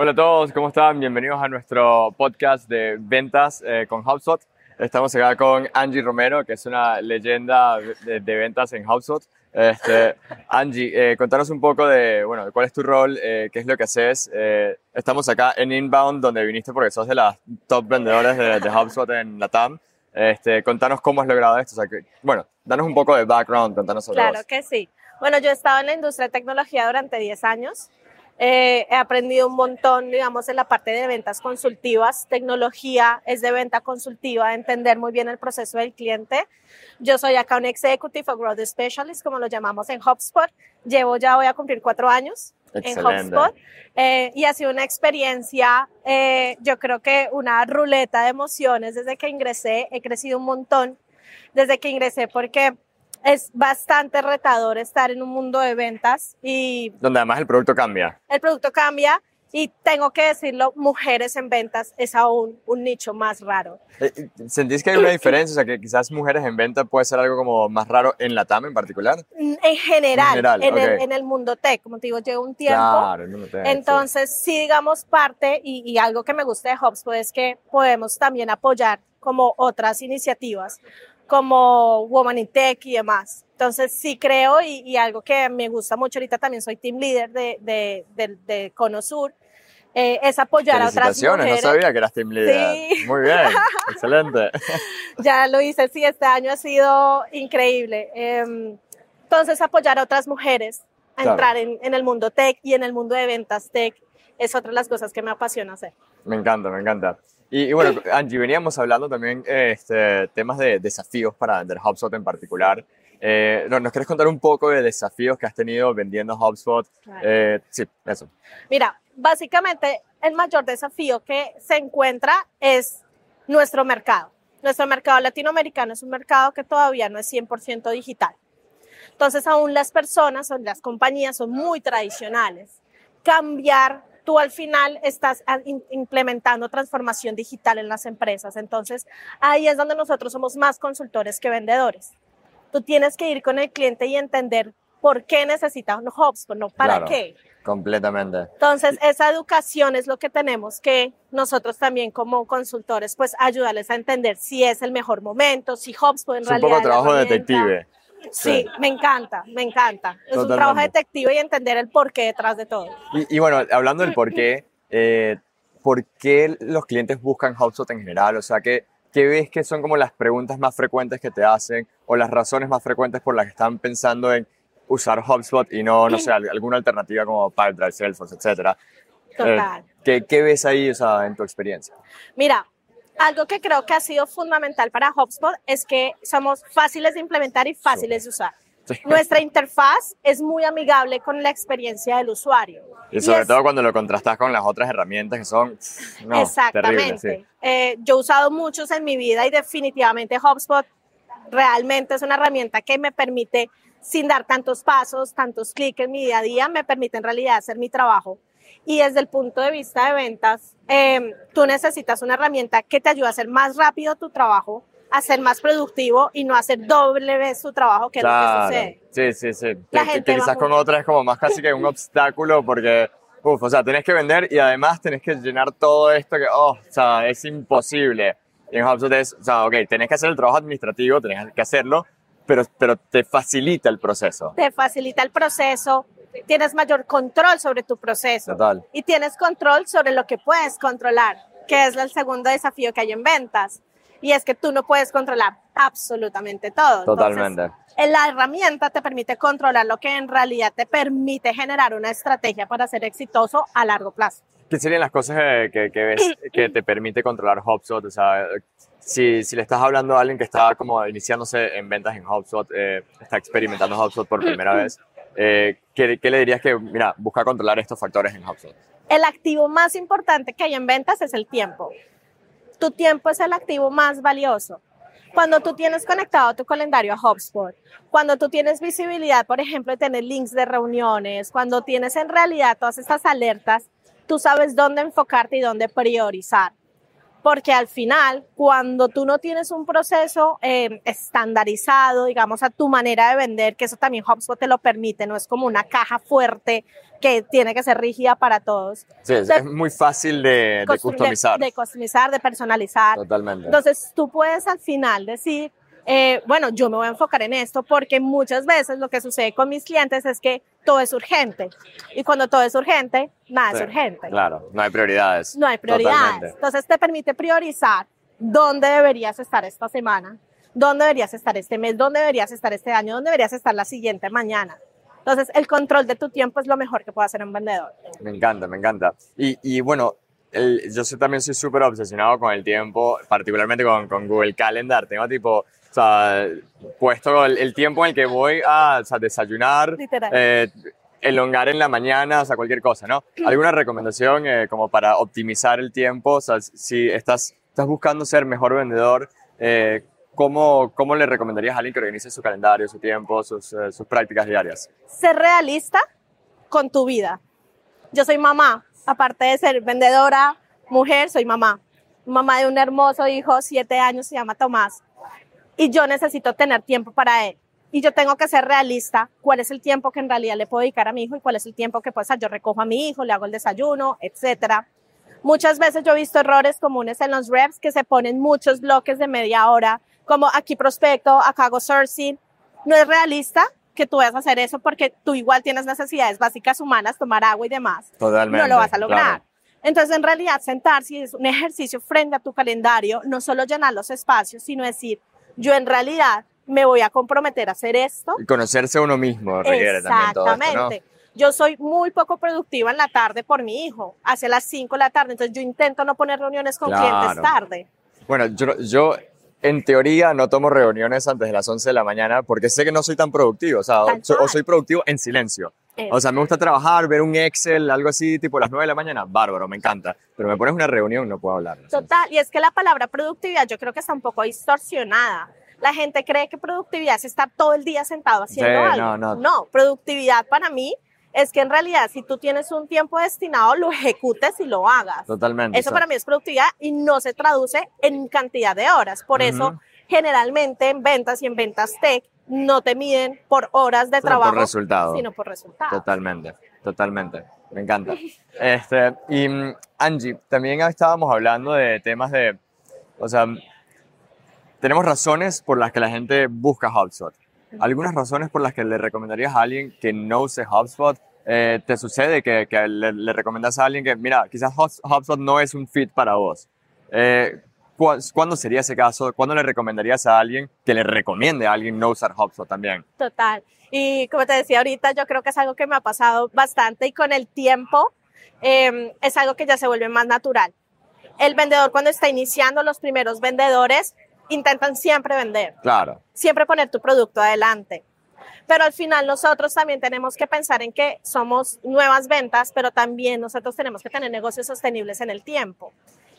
Hola a todos, ¿cómo están? Bienvenidos a nuestro podcast de ventas eh, con HubSpot. Estamos acá con Angie Romero, que es una leyenda de, de ventas en HubSpot. Este, Angie, eh, contanos un poco de, bueno, cuál es tu rol, eh, qué es lo que haces. Eh, estamos acá en Inbound, donde viniste porque sos de las top vendedores de, de HubSpot en la TAM. Este, contanos cómo has logrado esto. O sea, que, bueno, danos un poco de background, contanos sobre Claro vos. que sí. Bueno, yo he estado en la industria de tecnología durante 10 años. Eh, he aprendido un montón, digamos, en la parte de ventas consultivas. Tecnología es de venta consultiva, entender muy bien el proceso del cliente. Yo soy acá un Executive o Growth Specialist, como lo llamamos en HubSpot. Llevo ya, voy a cumplir cuatro años en. HubSpot. Eh, y ha sido una experiencia, eh, yo creo que una ruleta de emociones desde que ingresé. He crecido un montón desde que ingresé porque es bastante retador estar en un mundo de ventas y Donde además el producto cambia. el producto cambia y tengo que decirlo, mujeres en ventas es aún un nicho más raro. Eh, ¿Sentís que hay una diferencia? O sea, que quizás mujeres en venta puede ser algo como más raro en la TAM en particular. En general, En general, en, el, ok. en el mundo tech, como te digo, llevo un tiempo. Claro, no te- sí. Entonces, sí, digamos, parte y, y algo que me gusta de HubSpot es que podemos también apoyar como otras iniciativas, como Woman in Tech y demás. Entonces, sí creo y, y algo que me gusta mucho, ahorita también soy team leader de, de, de, de Cono Sur, eh, es apoyar a otras mujeres. no sabía que eras team leader. Sí. Muy bien, excelente. ya lo hice, sí, este año ha sido increíble. Eh, entonces, apoyar a otras mujeres a Claro. entrar en, en el mundo tech y en el mundo de ventas tech es otra de las cosas que me apasiona hacer. Me encanta, me encanta. Y, y bueno, Angie, veníamos hablando también este, temas de desafíos para vender HubSpot en particular. Eh, ¿no- ¿Nos quieres contar un poco de desafíos que has tenido vendiendo HubSpot? Claro. Eh, sí, eso. Mira, básicamente el mayor desafío que se encuentra es nuestro mercado. Nuestro mercado latinoamericano es un mercado que todavía no es 100% digital. Entonces, aún las personas o las compañías son muy tradicionales. Cambiar, tú al final estás a- in- implementando transformación digital en las empresas. Entonces, ahí es donde nosotros somos más consultores que vendedores. Tú tienes que ir con el cliente y entender por qué necesita un HubSpot, no para Claro. qué. Completamente. Entonces, esa educación es lo que tenemos que nosotros también como consultores, pues ayudarles a entender si es el mejor momento, si HubSpot en Es un realidad poco es la trabajo detective. Sí, me encanta, me encanta. Es un Totalmente. trabajo detective y entender el porqué detrás de todo. Y, y bueno, hablando del por qué, eh, ¿por qué los clientes buscan HubSpot en general? O sea, ¿qué, ¿qué ves que son como las preguntas más frecuentes que te hacen o las razones más frecuentes por las que están pensando en usar HubSpot y no, no sé, al- alguna alternativa como Pipedrive, Salesforce, etcétera? Total. Eh, ¿qué, ¿Qué ves ahí, o sea, en tu experiencia? Mira, algo que creo que ha sido fundamental para HubSpot es que somos fáciles de implementar y fáciles de usar. Sí. Nuestra interfaz es muy amigable con la experiencia del usuario. Y sobre es- todo cuando lo contrastas con las otras herramientas que son, no, Exactamente. terribles, sí. Eh, yo he usado muchos en mi vida y definitivamente HubSpot realmente es una herramienta que me permite, sin dar tantos pasos, tantos clics en mi día a día, me permite en realidad hacer mi trabajo. Y desde el punto de vista de ventas, eh, tú necesitas una herramienta que te ayude a hacer más rápido tu trabajo, a ser más productivo y no hacer doble vez tu trabajo, que es lo que Claro. sucede. Sí, sí, sí. La Que- gente quizás con otras es como más casi que un obstáculo porque, uff, o sea, tenés que vender y además tenés que llenar todo esto que, oh, o sea, es imposible. Y en HubSpot es, o sea, ok, tenés que hacer el trabajo administrativo, tenés que hacerlo, pero, pero te facilita el proceso. Te facilita el proceso, tienes mayor control sobre tu proceso. Total. y tienes control sobre lo que puedes controlar, que es el segundo desafío que hay en ventas. Y es que tú no puedes controlar absolutamente todo. Totalmente. Entonces, eh, la herramienta te permite controlar lo que en realidad te permite generar una estrategia para ser exitoso a largo plazo. ¿Qué serían las cosas que, que- que ves que te permite controlar HubSpot? O sea, si, si le estás hablando a alguien que está como iniciándose en ventas en HubSpot, eh, está experimentando HubSpot por primera vez, eh, ¿qué, qué le dirías que, mira, busca controlar estos factores en HubSpot? El activo más importante que hay en ventas es el tiempo. Tu tiempo es el activo más valioso. Cuando tú tienes conectado tu calendario a HubSpot, cuando tú tienes visibilidad, por ejemplo, de tener links de reuniones, cuando tienes en realidad todas estas alertas, tú sabes dónde enfocarte y dónde priorizar. Porque al final, cuando tú no tienes un proceso eh, estandarizado, digamos, a tu manera de vender, que eso también HubSpot te lo permite, no es como una caja fuerte que tiene que ser rígida para todos. Sí, De- es muy fácil de, de customizar. De, de customizar, de personalizar. Totalmente. Entonces, tú puedes al final decir, eh, bueno, yo me voy a enfocar en esto porque muchas veces lo que sucede con mis clientes es que todo es urgente. Y cuando todo es urgente, nada Sí, es urgente. Claro, no hay prioridades. No hay prioridades. Totalmente. Entonces te permite priorizar dónde deberías estar esta semana, dónde deberías estar este mes, dónde deberías estar este año, dónde deberías estar la siguiente mañana. Entonces el control de tu tiempo es lo mejor que puede hacer un vendedor. Me encanta, me encanta. Y, y bueno, el- yo soy- también soy súper obsesionado con el tiempo, particularmente con, con Google Calendar. Tengo tipo, sea, puesto el, el tiempo en el que voy a o sea, desayunar, eh, elongar en la mañana, o sea, cualquier cosa, ¿no? ¿Alguna recomendación eh, como para optimizar el tiempo? O sea, si estás, estás buscando ser mejor vendedor, eh, ¿cómo, ¿cómo le recomendarías a alguien que organice su calendario, su tiempo, sus, eh, sus prácticas diarias? Ser realista con tu vida. Yo soy mamá, aparte de ser vendedora, mujer, soy mamá. Mamá de un hermoso hijo, siete años, se llama Tomás. Y yo necesito tener tiempo para él. Y yo tengo que ser realista, cuál es el tiempo que en realidad le puedo dedicar a mi hijo y cuál es el tiempo que pues yo recojo a mi hijo, le hago el desayuno, etcétera. Muchas veces yo he visto errores comunes en los reps que se ponen muchos bloques de media hora, como aquí prospecto, acá hago sourcing. No es realista que tú vayas a hacer eso porque tú igual tienes necesidades básicas humanas, tomar agua y demás. Totalmente. No lo vas a lograr. claro. Entonces, en realidad, sentarse es un ejercicio frente a tu calendario, no solo llenar los espacios, sino decir, yo en realidad me voy a comprometer a hacer esto. Y conocerse uno mismo requiere también todo esto, ¿no? Exactamente. Yo soy muy poco productiva en la tarde por mi hijo, hacia las 5 de la tarde, entonces yo intento no poner reuniones con Claro. clientes tarde. Bueno, yo, yo en teoría no tomo reuniones antes de las 11 de la mañana porque sé que no soy tan productivo, o sea, Tal so- o soy productivo en silencio. O sea, me gusta trabajar, ver un Excel, algo así, tipo las 9 de la mañana, bárbaro, me encanta. Pero me pones una reunión, no puedo hablar. o sea, Total, y es que la palabra productividad yo creo que está un poco distorsionada. La gente cree que productividad es estar todo el día sentado haciendo Sí, algo. no, no. productividad para mí es que en realidad si tú tienes un tiempo destinado, lo ejecutes y lo hagas. Totalmente. Eso o sea, para mí es productividad y no se traduce en cantidad de horas. Por eso, Ujú. generalmente en ventas y en ventas tech no te miden por horas de Sino por trabajo, resultado. sino por resultados. Totalmente, totalmente. Me encanta. Este, y mm, Angie, también estábamos hablando de temas de, o sea, tenemos razones por las que la gente busca HubSpot. Algunas razones por las que le recomendarías a alguien que no use HubSpot. Eh, ¿Te sucede que, que le, le recomendas a alguien que, mira, quizás Hubs- HubSpot no es un fit para vos? Eh, ¿cu- ¿Cuándo sería ese caso? ¿Cuándo le recomendarías a alguien que le recomiende a alguien no usar HubSpot también? Total. Y como te decía ahorita, yo creo que es algo que me ha pasado bastante y con el tiempo eh, es algo que ya se vuelve más natural. El vendedor cuando está iniciando, los primeros vendedores intentan siempre vender, Claro, siempre poner tu producto adelante. Pero al final nosotros también tenemos que pensar en que somos nuevas ventas, pero también nosotros tenemos que tener negocios sostenibles en el tiempo.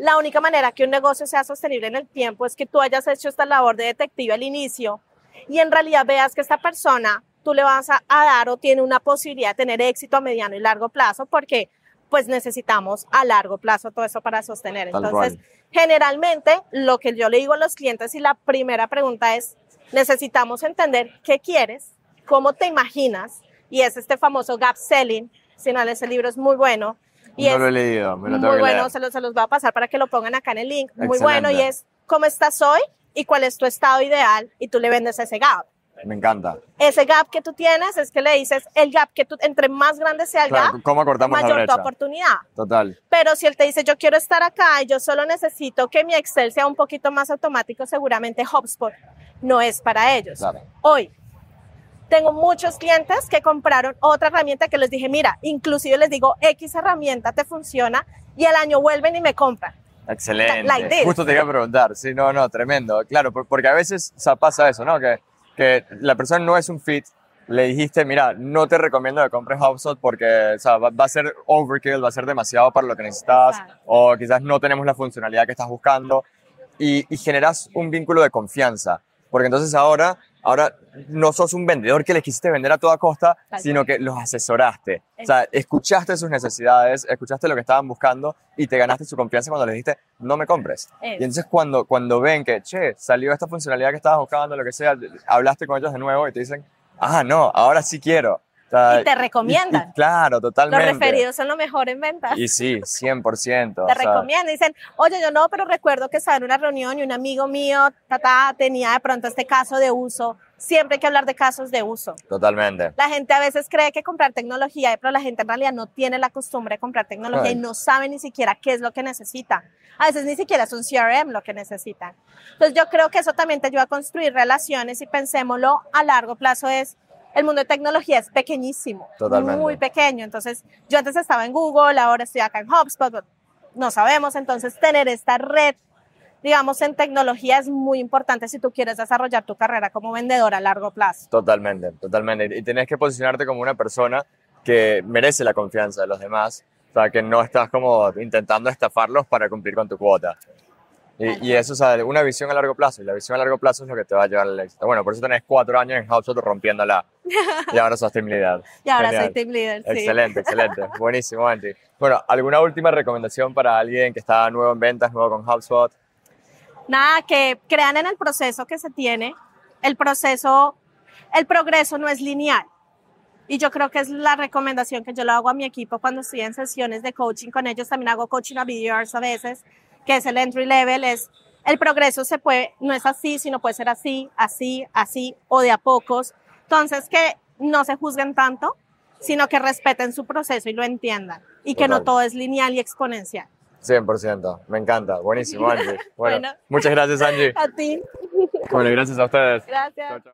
La única manera que un negocio sea sostenible en el tiempo es que tú hayas hecho esta labor de detective al inicio y en realidad veas que esta persona tú le vas a, a dar o tiene una posibilidad de tener éxito a mediano y largo plazo porque pues necesitamos a largo plazo todo eso para sostener. Entonces, generalmente lo que yo le digo a los clientes y la primera pregunta es, necesitamos entender qué quieres, cómo te imaginas y es este famoso gap selling. Si no lees el libro es muy bueno. Y no es lo he leído, me lo tengo muy que bueno, leer. se los, se los voy a pasar para que lo pongan acá en el link. Muy Excelente. bueno y es cómo estás hoy y cuál es tu estado ideal y tú le vendes ese gap. Me encanta. Ese gap que tú tienes es que le dices el gap que tú, entre más grande sea el Claro, gap, ¿cómo cortamos la mayor tu brecha? oportunidad. Total. Pero si él te dice, yo quiero estar acá y yo solo necesito que mi Excel sea un poquito más automático, seguramente HubSpot no es para ellos. Claro. Hoy, tengo muchos clientes que compraron otra herramienta que les dije, mira, inclusive les digo, X herramienta te funciona y al año vuelven y me compran. Excelente. Like. Justo te iba a preguntar. Sí, no, no, tremendo. Claro, por- porque a veces o sea, pasa eso, ¿no? Que, que la persona no es un fit. Le dijiste, mira, no te recomiendo que compres HubSpot porque o sea, va, va a ser overkill, va a ser demasiado para lo que necesitas, Exacto. o quizás no tenemos la funcionalidad que estás buscando, y, y generas un vínculo de confianza. Porque entonces ahora ahora no sos un vendedor que les quisiste vender a toda costa, Tal sino que los asesoraste. O sea, escuchaste sus necesidades, escuchaste lo que estaban buscando y te ganaste su confianza cuando les dijiste, no me compres. Y entonces cuando, cuando ven que, che, salió esta funcionalidad que estabas buscando, lo que sea, hablaste con ellos de nuevo y te dicen, ah, no, ahora sí quiero. Sea, Y te recomiendan. y- claro, Los totalmente. referidos son lo mejor en ventas. Y sí, 100%. te recomiendan. Dicen, oye, yo no, pero recuerdo que estaba en una reunión y un amigo mío tata, tenía de pronto este caso de uso. Siempre hay que hablar de casos de uso. Totalmente. La gente a veces cree que comprar tecnología, pero la gente en realidad no tiene la costumbre de comprar tecnología Ay. y no sabe ni siquiera qué es lo que necesita. A veces ni siquiera es un CRM lo que necesitan. Entonces yo creo que eso también te ayuda a construir relaciones y pensémoslo a largo plazo es, el mundo de tecnología es pequeñísimo, Totalmente. muy pequeño. Entonces yo antes estaba en Google, ahora estoy acá en HubSpot, no sabemos. Entonces tener esta red, digamos, en tecnología es muy importante si tú quieres desarrollar tu carrera como vendedor a largo plazo. Totalmente, totalmente. Y tenés que posicionarte como una persona que merece la confianza de los demás. O sea, que no estás como intentando estafarlos para cumplir con tu cuota. Y, y eso, o sea, una visión a largo plazo. Y la visión a largo plazo es lo que te va a llevar al éxito. Bueno, por eso tenés cuatro años en HubSpot rompiéndola. Y ahora sos team leader. Y ahora Genial. soy team leader. sí. Excelente, excelente. Buenísimo, Andy. Bueno, ¿alguna última recomendación para alguien que está nuevo en ventas, nuevo con HubSpot? Nada, que crean en el proceso que se tiene. El proceso, el progreso no es lineal. Y yo creo que es la recomendación que yo le hago a mi equipo cuando estoy en sesiones de coaching con ellos. También hago coaching a BDRs a veces, que es el entry level. Es el progreso se puede, no es así, sino puede ser así, así, así o de a pocos. Entonces, que no se juzguen tanto, sino que respeten su proceso y lo entiendan. Y que no Total. todo es lineal y exponencial. 100%. Me encanta. Buenísimo, Angie. Bueno, Bueno. muchas gracias, Angie. A ti. Bueno, gracias a ustedes. Gracias.